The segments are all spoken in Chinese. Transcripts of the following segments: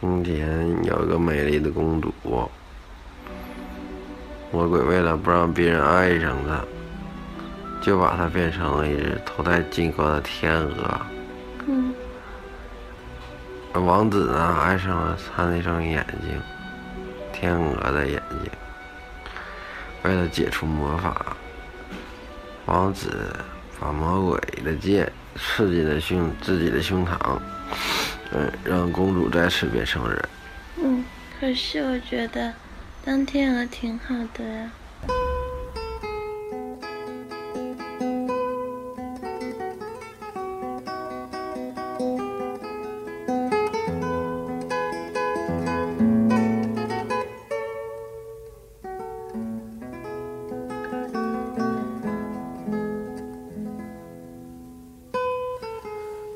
从前有个美丽的公主，魔鬼为了不让别人爱上她，就把她变成了一只头戴金冠的天鹅。嗯，而王子呢，爱上了她那双眼睛，天鹅的眼睛。为了解除魔法，王子把魔鬼的剑刺进了胸自己的胸膛。嗯，让公主再次变成人。嗯，可是我觉得当天鹅挺好的呀。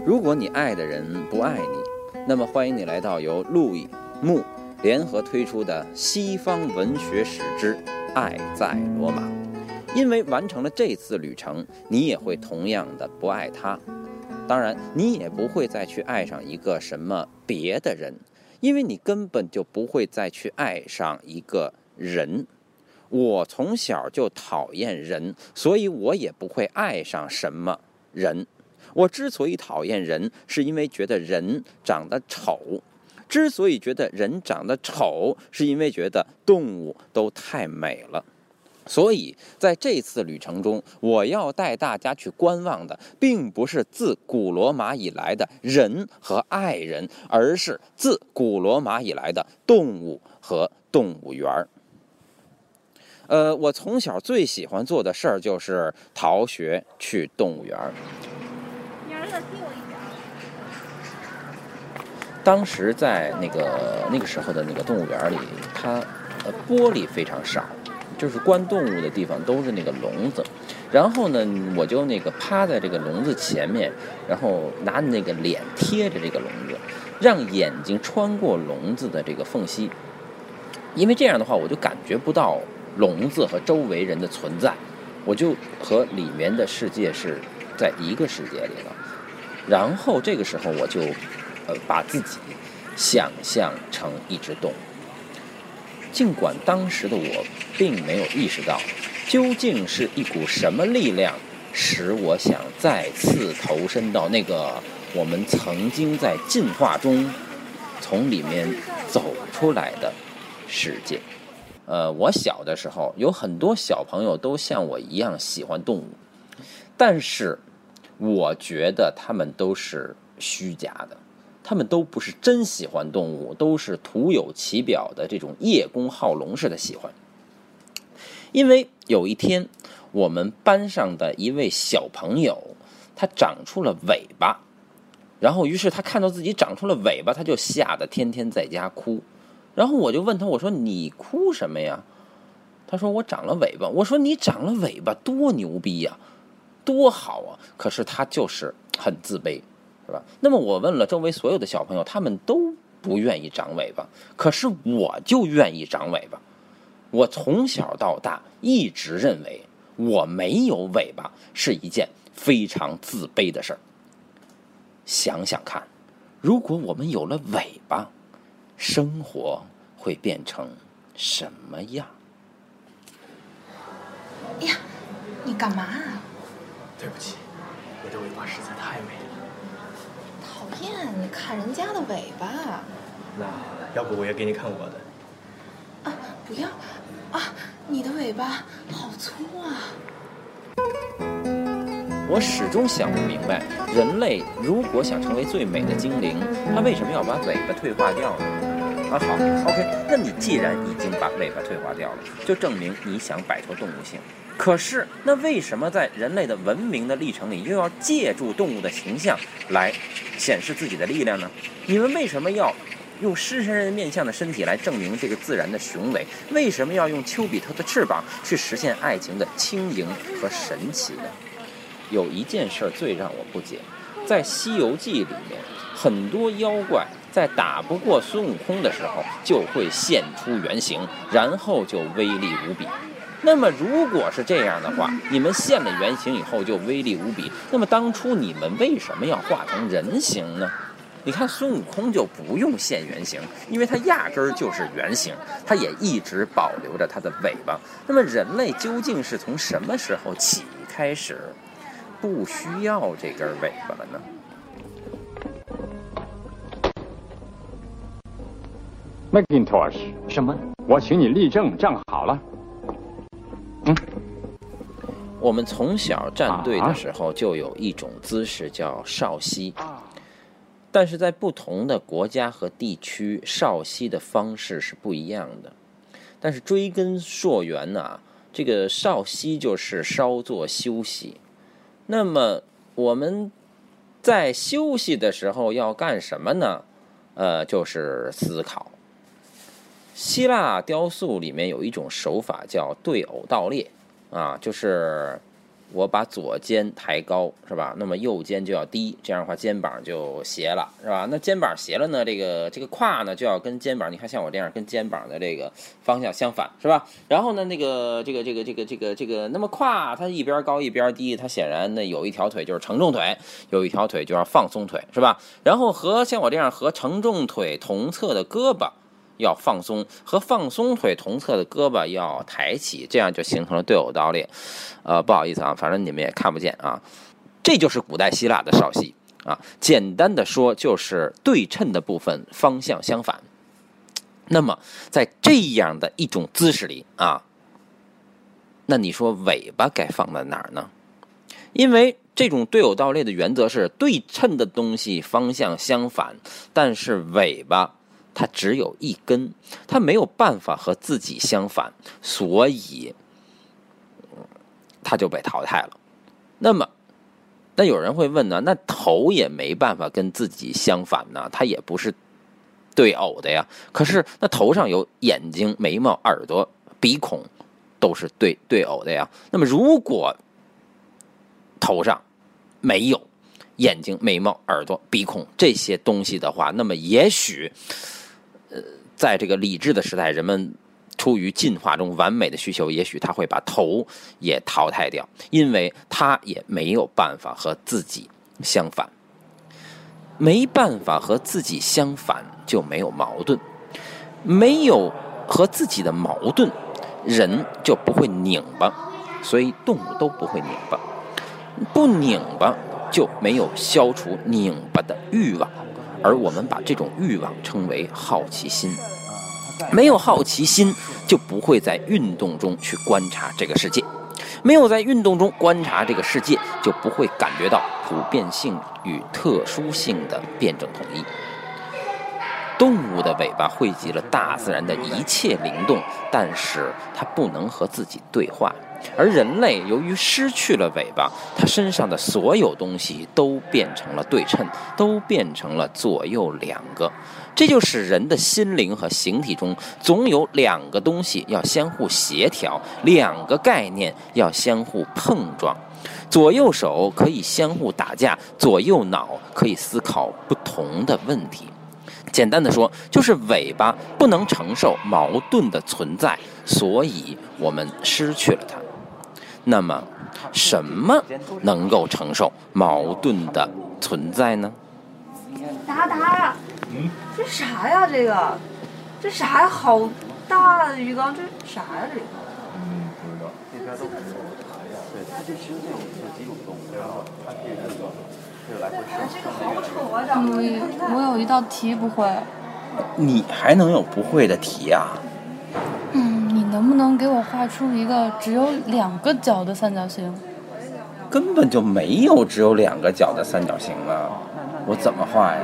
如果你爱的人不爱你，那么欢迎你来到由路易木联合推出的西方文学史之《爱在罗马》。因为完成了这次旅程，你也会同样的不爱他。当然，你也不会再去爱上一个什么别的人，因为你根本就不会再去爱上一个人。我从小就讨厌人，所以我也不会爱上什么人。我之所以讨厌人，是因为觉得人长得丑；之所以觉得人长得丑，是因为觉得动物都太美了。所以在这次旅程中，我要带大家去观望的，并不是自古罗马以来的人和爱人，而是自古罗马以来的动物和动物园儿。呃，我从小最喜欢做的事儿就是逃学去动物园儿。当时在那个那个时候的那个动物园里，它呃玻璃非常少，就是关动物的地方都是那个笼子。然后呢，我就那个趴在这个笼子前面，然后拿那个脸贴着这个笼子，让眼睛穿过笼子的这个缝隙。因为这样的话，我就感觉不到笼子和周围人的存在，我就和里面的世界是在一个世界里了。然后这个时候我就。呃，把自己想象成一只动物，尽管当时的我并没有意识到，究竟是一股什么力量使我想再次投身到那个我们曾经在进化中从里面走出来的世界。呃，我小的时候有很多小朋友都像我一样喜欢动物，但是我觉得他们都是虚假的。他们都不是真喜欢动物，都是徒有其表的这种叶公好龙式的喜欢。因为有一天，我们班上的一位小朋友，他长出了尾巴，然后于是他看到自己长出了尾巴，他就吓得天天在家哭。然后我就问他，我说你哭什么呀？他说我长了尾巴。我说你长了尾巴多牛逼呀，多好啊！可是他就是很自卑。是吧？那么我问了周围所有的小朋友，他们都不愿意长尾巴，可是我就愿意长尾巴。我从小到大一直认为我没有尾巴是一件非常自卑的事儿。想想看，如果我们有了尾巴，生活会变成什么样？哎呀，你干嘛啊？对不起，我的尾巴实在太美了。讨厌，你看人家的尾巴。那要不我也给你看我的。啊，不要！啊，你的尾巴好粗啊！我始终想不明白，人类如果想成为最美的精灵，他为什么要把尾巴退化掉呢？啊，好，OK，那你既然已经把尾巴退化掉了，就证明你想摆脱动物性。可是，那为什么在人类的文明的历程里，又要借助动物的形象来显示自己的力量呢？你们为什么要用狮身人面像的身体来证明这个自然的雄伟？为什么要用丘比特的翅膀去实现爱情的轻盈和神奇呢？有一件事最让我不解，在《西游记》里面，很多妖怪在打不过孙悟空的时候，就会现出原形，然后就威力无比。那么，如果是这样的话，你们现了原形以后就威力无比。那么，当初你们为什么要化成人形呢？你看孙悟空就不用现原形，因为他压根儿就是原形，他也一直保留着他的尾巴。那么人类究竟是从什么时候起开始不需要这根尾巴了呢？Macintosh，什么？我请你立正，站好了。我们从小站队的时候就有一种姿势叫少息，但是在不同的国家和地区，少息的方式是不一样的。但是追根溯源呢、这个少息就是稍作休息。那么我们在休息的时候要干什么呢？呃，就是思考。希腊雕塑里面有一种手法叫对偶倒列。啊，就是我把左肩抬高，是吧？那么右肩就要低，这样的话肩膀就斜了，是吧？那肩膀斜了呢，这个这个胯呢就要跟肩膀，你看像我这样跟肩膀的这个方向相反，是吧？然后呢，那个这个这个这个这个这个，那么胯它一边高一边低，它显然呢有一条腿就是承重腿，有一条腿就要放松腿，是吧？然后和像我这样和承重腿同侧的胳膊。要放松，和放松腿同侧的胳膊要抬起，这样就形成了对偶倒立。呃，不好意思啊，反正你们也看不见啊。这就是古代希腊的少息啊。简单的说，就是对称的部分方向相反。那么，在这样的一种姿势里啊，那你说尾巴该放在哪儿呢？因为这种对偶倒立的原则是对称的东西方向相反，但是尾巴。它只有一根，它没有办法和自己相反，所以它就被淘汰了。那么，那有人会问呢？那头也没办法跟自己相反呢？它也不是对偶的呀。可是那头上有眼睛、眉毛、耳朵、鼻孔，都是对对偶的呀。那么如果头上没有眼睛、眉毛、耳朵、鼻孔这些东西的话，那么也许。在这个理智的时代，人们出于进化中完美的需求，也许他会把头也淘汰掉，因为他也没有办法和自己相反。没办法和自己相反，就没有矛盾；没有和自己的矛盾，人就不会拧巴，所以动物都不会拧巴。不拧巴，就没有消除拧巴的欲望。而我们把这种欲望称为好奇心，没有好奇心，就不会在运动中去观察这个世界；没有在运动中观察这个世界，就不会感觉到普遍性与特殊性的辩证统一。动物的尾巴汇集了大自然的一切灵动，但是它不能和自己对话。而人类由于失去了尾巴，它身上的所有东西都变成了对称，都变成了左右两个。这就使人的心灵和形体中总有两个东西要相互协调，两个概念要相互碰撞。左右手可以相互打架，左右脑可以思考不同的问题。简单的说，就是尾巴不能承受矛盾的存在，所以我们失去了它。那么，什么能够承受矛盾的存在呢？达达，嗯，这啥呀？这个，这啥呀？好大的鱼缸，这啥呀？这个？嗯，不知道。这边都是对，它就其实这种是几种动物，然后它可以这个，这个来回哎，这个好丑啊！长得。我我有一道题不会。你还能有不会的题呀、啊？能不能给我画出一个只有两个角的三角形？根本就没有只有两个角的三角形啊！我怎么画呀？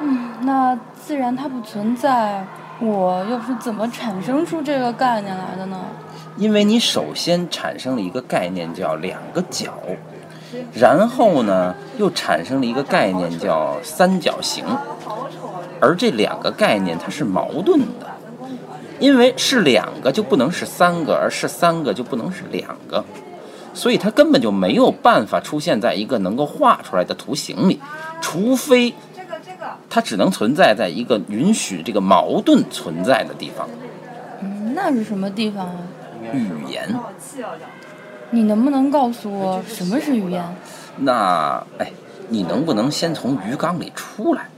嗯，那自然它不存在，我又是怎么产生出这个概念来的呢？因为你首先产生了一个概念叫两个角，然后呢又产生了一个概念叫三角形，而这两个概念它是矛盾的。因为是两个就不能是三个，而是三个就不能是两个，所以它根本就没有办法出现在一个能够画出来的图形里，除非它只能存在在一个允许这个矛盾存在的地方。嗯，那是什么地方啊？语言。你能不能告诉我什么是语言？那哎，你能不能先从鱼缸里出来？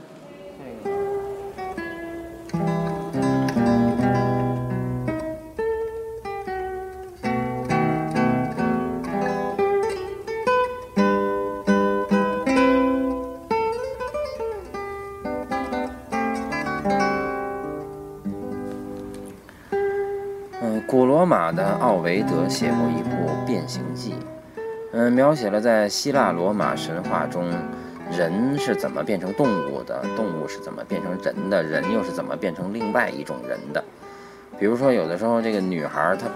马的奥维德写过一部《变形记》，嗯，描写了在希腊罗马神话中，人是怎么变成动物的，动物是怎么变成人的，人又是怎么变成另外一种人的。比如说，有的时候这个女孩她，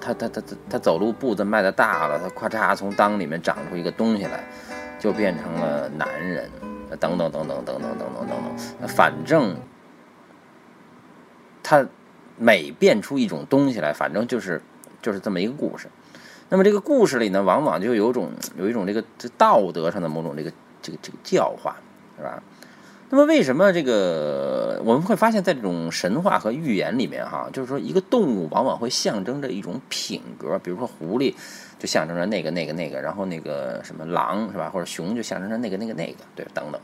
她她她她她走路步子迈得大了，她咔嚓从裆里面长出一个东西来，就变成了男人，等等等等等等等等等等，反正她。每变出一种东西来，反正就是就是这么一个故事。那么这个故事里呢，往往就有种有一种这个这道德上的某种这个这个这个教化，是吧？那么为什么这个我们会发现，在这种神话和寓言里面，哈，就是说一个动物往往会象征着一种品格，比如说狐狸就象征着那个那个那个，然后那个什么狼是吧，或者熊就象征着那个那个那个，对，等等。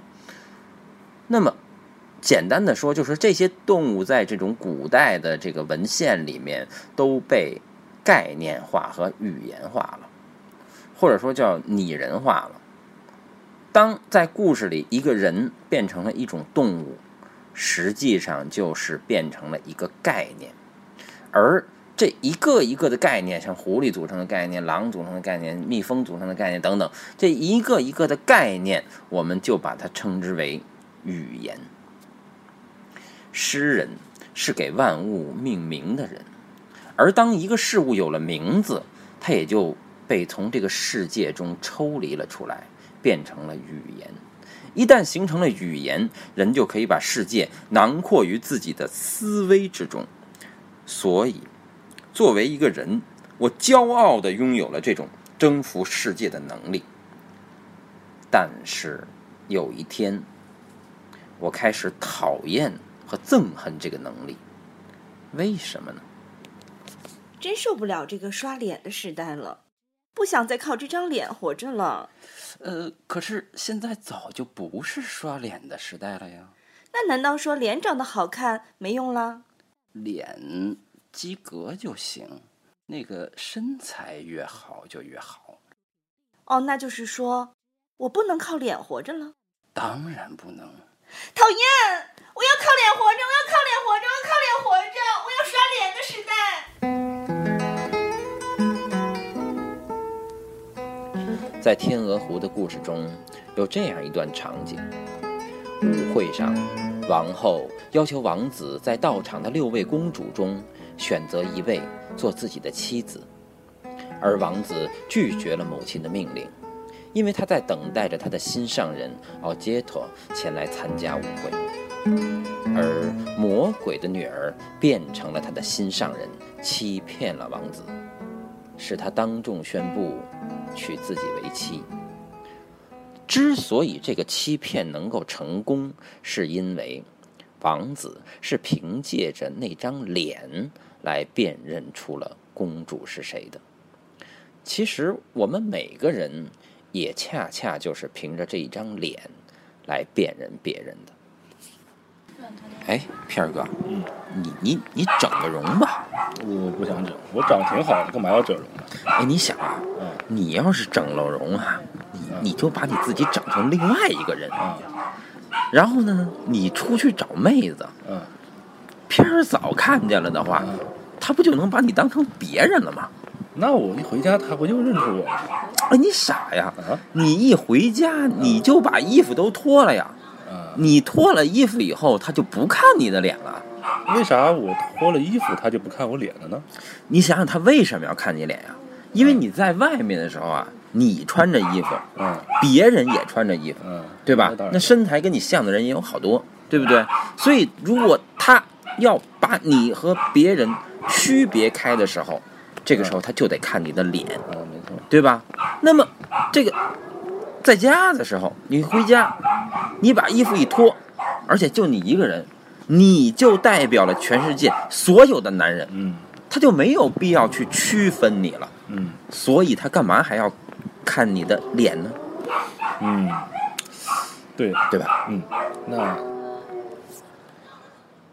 简单的说，就是这些动物在这种古代的这个文献里面都被概念化和语言化了，或者说叫拟人化了。当在故事里一个人变成了一种动物，实际上就是变成了一个概念，而这一个一个的概念，像狐狸组成的概念、狼组成的概念、蜜蜂组成的概念等等，这一个一个的概念，我们就把它称之为语言。诗人是给万物命名的人，而当一个事物有了名字，它也就被从这个世界中抽离了出来，变成了语言。一旦形成了语言，人就可以把世界囊括于自己的思维之中。所以，作为一个人，我骄傲地拥有了这种征服世界的能力。但是，有一天，我开始讨厌。和憎恨这个能力，为什么呢？真受不了这个刷脸的时代了，不想再靠这张脸活着了。呃，可是现在早就不是刷脸的时代了呀。那难道说脸长得好看没用了？脸及格就行，那个身材越好就越好。哦，那就是说我不能靠脸活着了？当然不能。讨厌！我要靠脸活着！我要靠脸活着！我要靠脸活着！我要刷脸的时代。在天鹅湖的故事中，有这样一段场景：舞会上，王后要求王子在到场的六位公主中选择一位做自己的妻子，而王子拒绝了母亲的命令。因为他在等待着他的心上人奥杰托前来参加舞会，而魔鬼的女儿变成了他的心上人，欺骗了王子，使他当众宣布娶自己为妻。之所以这个欺骗能够成功，是因为王子是凭借着那张脸来辨认出了公主是谁的。其实我们每个人。也恰恰就是凭着这一张脸来辨认别人的。哎，片儿哥，嗯，你你你整个容吧。我不想整，我长得挺好的，干嘛要整容呢？哎，你想啊，嗯，你要是整了容啊，你你就把你自己整成另外一个人啊，然后呢，你出去找妹子，嗯，片儿早看见了的话，他不就能把你当成别人了吗？那我一回家，他不就认出我了？哎，你傻呀！啊，你一回家，你就把衣服都脱了呀？啊，你脱了衣服以后，他就不看你的脸了。为啥我脱了衣服，他就不看我脸了呢？你想想，他为什么要看你脸呀？因为你在外面的时候啊，你穿着衣服，嗯，别人也穿着衣服，嗯，对吧那身材跟你像的人也有好多，对不对？所以，如果他要把你和别人区别开的时候，这个时候他就得看你的脸，嗯，没错，对吧？那么，这个在家的时候，你回家，你把衣服一脱，而且就你一个人，你就代表了全世界所有的男人，嗯他就没有必要去区分你了。嗯所以他干嘛还要看你的脸呢？嗯，对，对吧？嗯，那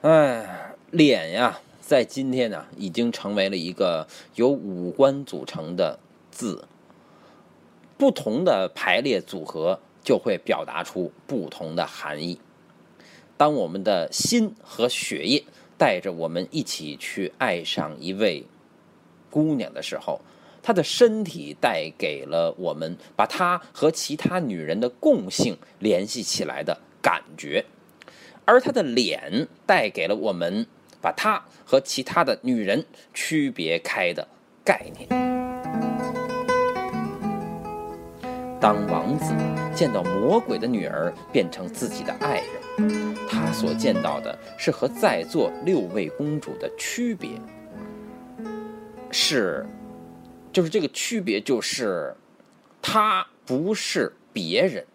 哎，脸呀，在今天呢，已经成为了一个由五官组成的字，不同的排列组合就会表达出不同的含义。当我们的心和血液带着我们一起去爱上一位姑娘的时候，她的身体带给了我们把她和其他女人的共性联系起来的感觉。而她的脸带给了我们把她和其他的女人区别开的概念。当王子见到魔鬼的女儿变成自己的爱人，他所见到的是和在座六位公主的区别，是，就是这个区别就是，她不是别人。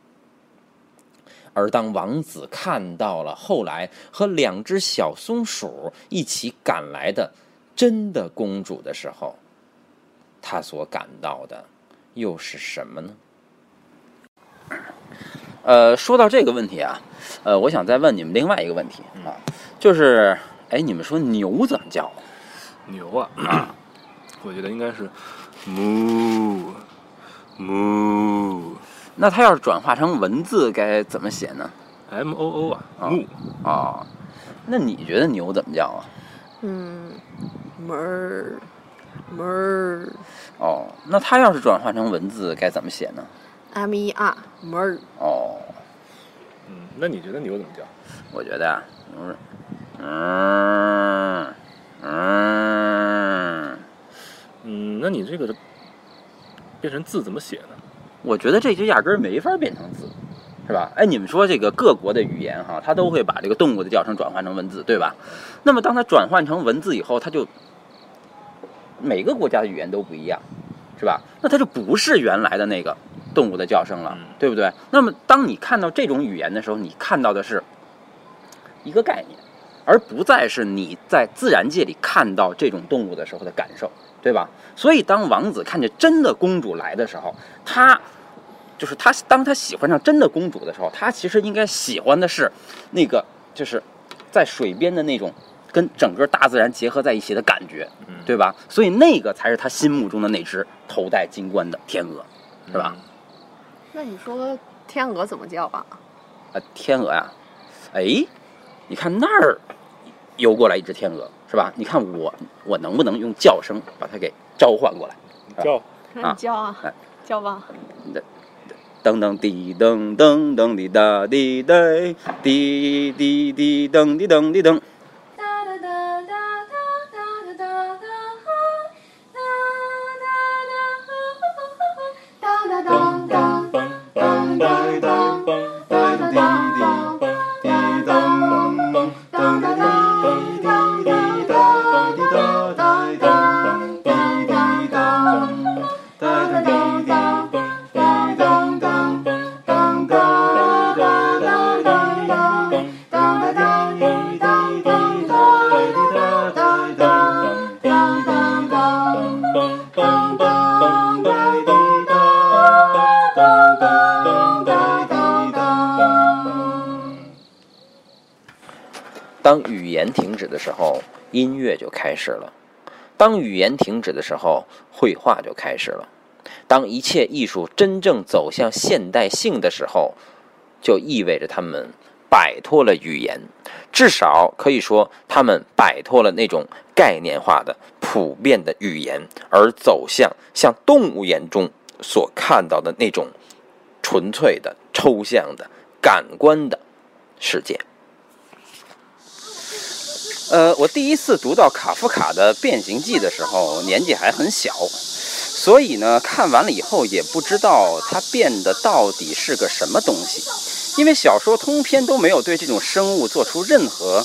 而当王子看到了后来和两只小松鼠一起赶来的真的公主的时候，他所感到的又是什么呢？呃，说到这个问题啊，呃，我想再问你们另外一个问题啊，就是，哎，你们说牛怎么叫？牛啊，我觉得应该是，moo moo 那它要是转化成文字该怎么写呢？m o o 啊啊，moo 哦，那你觉得牛怎么叫啊？嗯，门儿门儿哦，那它要是转化成文字该怎么写呢？M E R 门儿哦，嗯，那你觉得牛怎么叫？我觉得啊，牛是，嗯嗯，嗯，那你这个变成字怎么写呢？我觉得这就压根儿没法变成字，是吧？哎，你们说这个各国的语言哈，它都会把这个动物的叫声转换成文字，对吧？那么当它转换成文字以后，它就每个国家的语言都不一样，是吧？那它就不是原来的那个动物的叫声了，对不对？那么当你看到这种语言的时候，你看到的是一个概念，而不再是你在自然界里看到这种动物的时候的感受，对吧？所以当王子看见真的公主来的时候，他就是他，当他喜欢上真的公主的时候，他其实应该喜欢的是那个，就是在水边的那种跟整个大自然结合在一起的感觉，对吧？所以那个才是他心目中的那只头戴金冠的天鹅，是吧？那你说天鹅怎么叫吧？啊，天鹅呀、哎，你看那儿游过来一只天鹅，是吧？你看我我能不能用叫声把它给召唤过来？叫那你叫啊，哎叫吧。噔噔滴噔噔噔滴答滴答滴滴滴噔滴噔滴噔。当语言停止的时候，音乐就开始了；当语言停止的时候，绘画就开始了；当一切艺术真正走向现代性的时候，就意味着他们摆脱了语言，至少可以说，他们摆脱了那种概念化的、普遍的语言，而走向像动物眼中所看到的那种纯粹的、抽象的、感官的世界。呃，我第一次读到卡夫卡的《变形记》的时候，年纪还很小，所以呢，看完了以后也不知道它变的到底是个什么东西，因为小说通篇都没有对这种生物做出任何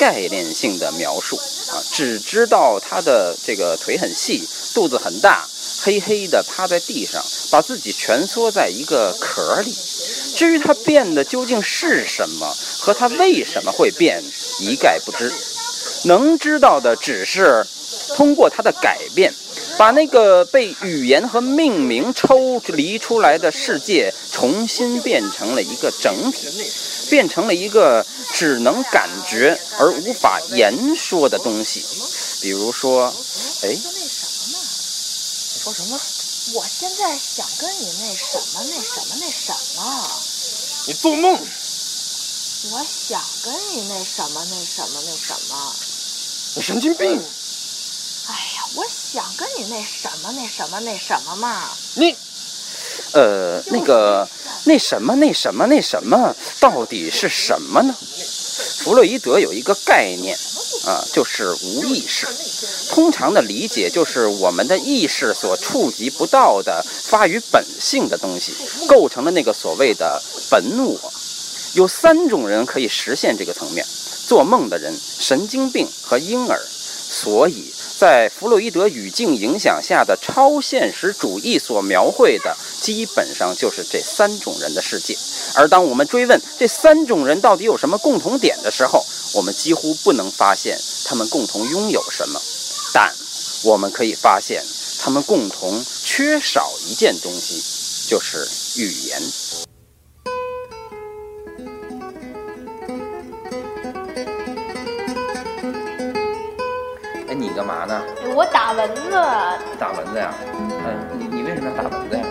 概念性的描述啊，只知道它的这个腿很细，肚子很大，黑黑的趴在地上，把自己蜷缩在一个壳里。至于它变的究竟是什么，和它为什么会变，一概不知。能知道的只是，通过它的改变，把那个被语言和命名抽离出来的世界重新变成了一个整体，变成了一个只能感觉而无法言说的东西。比如说，哎，你说什么？我现在想跟你那什么那什么那什么。你做梦！我想跟你那什么那什么那什么。你神经病！哎呀，我想跟你那什么那什么那什么嘛。你，呃，那个那什么那什么那什么到底是什么呢？弗洛伊德有一个概念啊，就是无意识。通常的理解就是我们的意识所触及不到的发于本性的东西，构成了那个所谓的本我。有三种人可以实现这个层面：做梦的人、神经病和婴儿。所以在弗洛伊德语境影响下的超现实主义所描绘的，基本上就是这三种人的世界。而当我们追问这三种人到底有什么共同点的时候，我们几乎不能发现他们共同拥有什么，但我们可以发现他们共同缺少一件东西，就是语言。嘛呢？我打蚊子。打蚊子呀？嗯，你你为什么要打蚊子呀？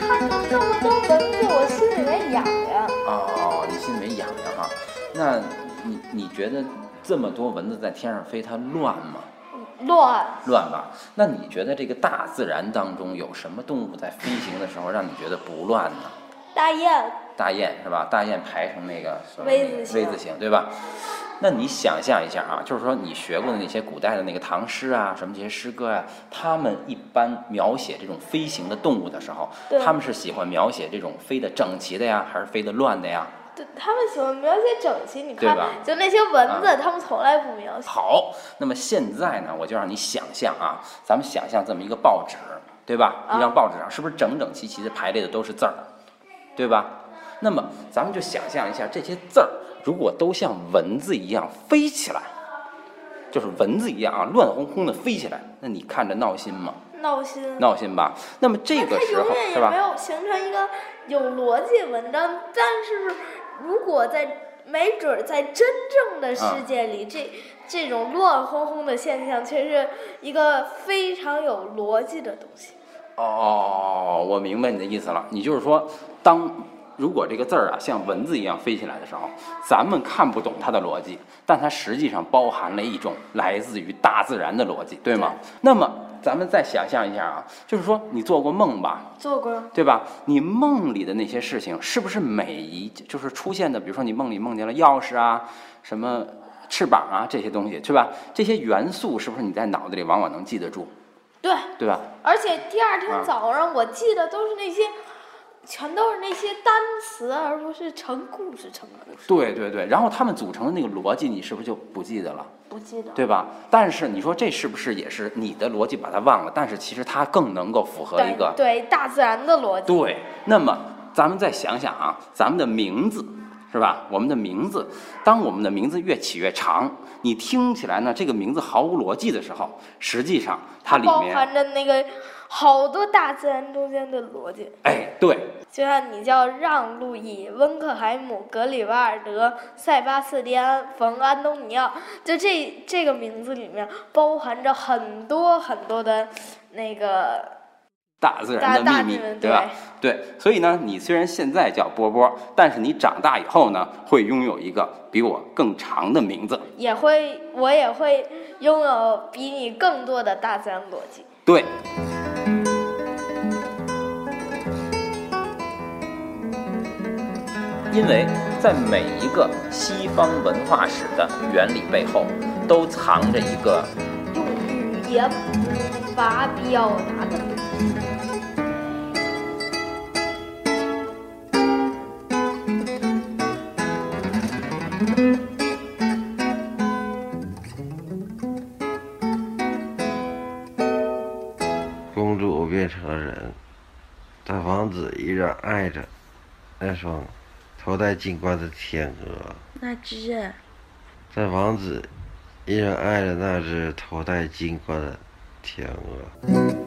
看到这么多蚊子，我心里面痒痒。哦，你心里面痒痒哈？那你你觉得这么多蚊子在天上飞，它乱吗？乱。乱吧？那你觉得这个大自然当中有什么动物在飞行的时候让你觉得不乱呢？大雁。大雁是吧？大雁排成那个 V 字形。V 字形对吧？那你想象一下啊，就是说你学过的那些古代的那个唐诗啊，什么这些诗歌啊，他们一般描写这种飞行的动物的时候，他们是喜欢描写这种飞得整齐的呀，还是飞得乱的呀？对，他们喜欢描写整齐。你看对吧，就那些蚊子，啊他们从来不描写。好，那么现在呢，我就让你想象啊，咱们想象这么一个报纸，对吧？啊一张报纸上是不是整整齐齐的排列的都是字儿，对吧？那么咱们就想象一下，这些字儿如果都像蚊子一样飞起来，就是蚊子一样啊，乱哄哄的飞起来，那你看着闹心吗？闹心。闹心吧？那么这个时候它永远是吧也没？有形成一个有逻辑文章，但是如果在没准儿在真正的世界里，这这种乱哄哄的现象却是一个非常有逻辑的东西。哦，我明白你的意思了。你就是说，当如果这个字儿啊像蚊子一样飞起来的时候，咱们看不懂它的逻辑，但它实际上包含了一种来自于大自然的逻辑，对吗？那么咱们再想象一下啊，就是说你做过梦吧？做过。对吧？你梦里的那些事情，是不是每一就是出现的？比如说你梦里梦见了钥匙啊，什么翅膀啊这些东西，是吧？这些元素是不是你在脑子里往往能记得住？对，对吧？而且第二啊天早上我记得都是那些，全都是那些单词，而不是成故事成故事。对对对，然后他们组成的那个逻辑，你是不是就不记得了？不记得。对吧？但是你说这是不是也是你的逻辑把它忘了？但是其实它更能够符合一个对对大自然的逻辑。对。那么咱们再想想啊，咱们的名字是吧？我们的名字，当我们的名字越起越长，你听起来呢这个名字毫无逻辑的时候，实际上它里面包含着那个好多大自然中间的逻辑。哎对就像你叫让·路易、温克海姆、格里瓦尔德、塞巴斯蒂安·冯·安东尼奥，就这这个名字里面包含着很多很多的那个大自然的大秘密对吧？对，所以呢，你虽然现在叫波波，但是你长大以后呢，会拥有一个比我更长的名字。也会，我也会拥有比你更多的大自然逻辑。对。因为在每一个西方文化史的原理背后，都藏着一个用语言无法表达的东西。公主变成了人，在王子依然爱着那双头戴金冠的天鹅，那只在王子依然爱着那只头戴金冠的天鹅。